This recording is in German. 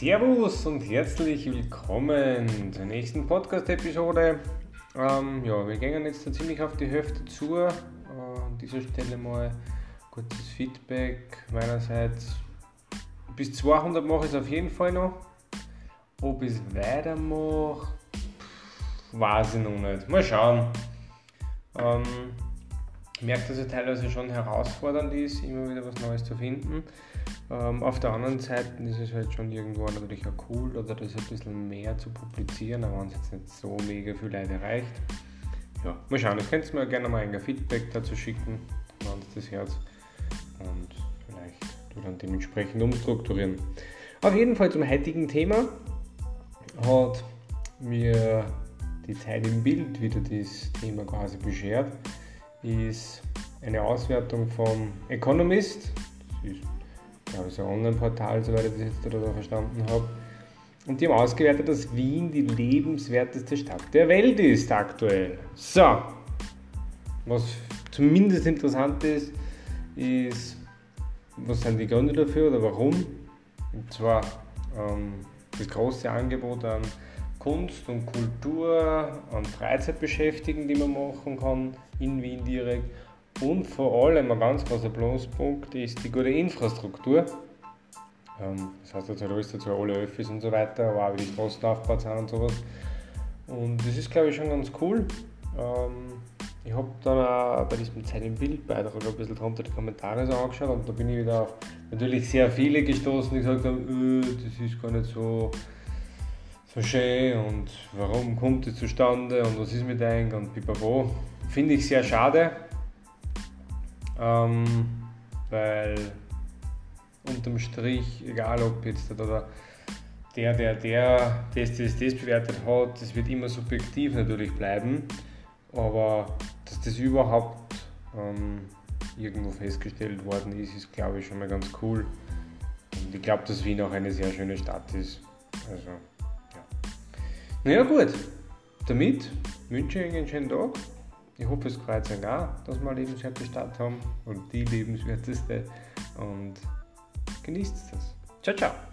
Servus und herzlich willkommen zur nächsten Podcast-Episode. Ähm, ja, wir gehen jetzt ziemlich auf die Hälfte zu. Äh, an dieser Stelle mal kurzes Feedback meinerseits. Bis 200 mache ich es auf jeden Fall noch. Ob ich es weitermache, weiß ich noch nicht. Mal schauen. Ähm, ich merke, dass es teilweise schon herausfordernd ist, immer wieder was Neues zu finden. Ähm, auf der anderen Seite ist es halt schon irgendwo natürlich auch cool, oder das ein bisschen mehr zu publizieren, aber es jetzt nicht so mega viel Leute erreicht. Ja, mal schauen, ihr könnt mir gerne mal ein Feedback dazu schicken, wenn es das Herz und vielleicht du dann dementsprechend umstrukturieren. Auf jeden Fall zum heutigen Thema hat mir die Zeit im Bild wieder das Thema quasi beschert ist eine Auswertung vom Economist. Das ist, ein Online-Portal, soweit ich das jetzt da verstanden habe. Und die haben ausgewertet, dass Wien die lebenswerteste Stadt der Welt ist aktuell. So, was zumindest interessant ist, ist, was sind die Gründe dafür oder warum? Und zwar ähm, das große Angebot an Kunst und Kultur, an Freizeitbeschäftigen, die man machen kann in Wien direkt. Und vor allem ein ganz großer Pluspunkt ist die gute Infrastruktur. Ähm, das heißt jetzt halt alles dazu, alle Öffis und so weiter, aber auch wie die Straßen aufgebaut sind und sowas. Und das ist glaube ich schon ganz cool. Ähm, ich habe dann auch bei diesem Zeit im Bildbeitrag ein bisschen drunter die Kommentare so angeschaut und da bin ich wieder auf natürlich sehr viele gestoßen, die gesagt haben, öh, das ist gar nicht so schön und warum kommt es zustande und was ist mit euch und pipapo. Finde ich sehr schade, ähm, weil unterm Strich, egal ob jetzt oder der, der, der das, das, das bewertet hat, das wird immer subjektiv natürlich bleiben, aber dass das überhaupt ähm, irgendwo festgestellt worden ist, ist glaube ich schon mal ganz cool. Und ich glaube, dass Wien auch eine sehr schöne Stadt ist. Also naja gut, damit wünsche ich Ihnen einen schönen Tag. Ich hoffe, es freut euch auch, dass wir eine lebenswerte Stadt haben und die lebenswerteste. Und genießt das. Ciao, ciao.